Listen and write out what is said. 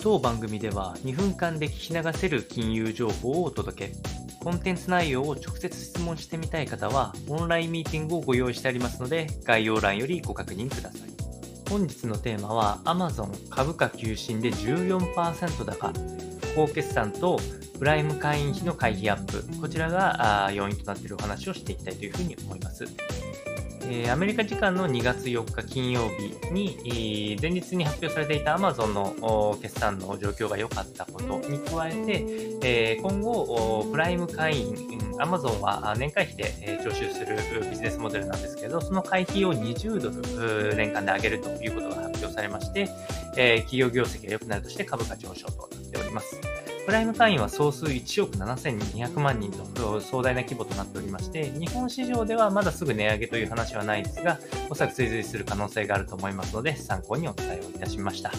当番組では2分間で聞き流せる金融情報をお届け。コンテンツ内容を直接質問してみたい方は、オンラインミーティングをご用意してありますので、概要欄よりご確認ください。本日のテーマは、Amazon 株価急進で14%高、高決算とプライム会員費の会費アップ、こちらが要因となっているお話をしていきたいというふうに思います。えアメリカ時間の2月4日金曜日に、前日に発表されていた Amazon の決算の状況が良かったことに加えて、え今後、プライム会員、Amazon は年会費で徴収するビジネスモデルなんですけど、その会費を20ドル年間で上げるということが発表されまして、企業業績が良くなるとして株価上昇となっております。プライム会員は総数1億7200万人と壮大な規模となっておりまして、日本市場ではまだすぐ値上げという話はないですが、おそらく追随する可能性があると思いますので、参考にお伝えをいたしました。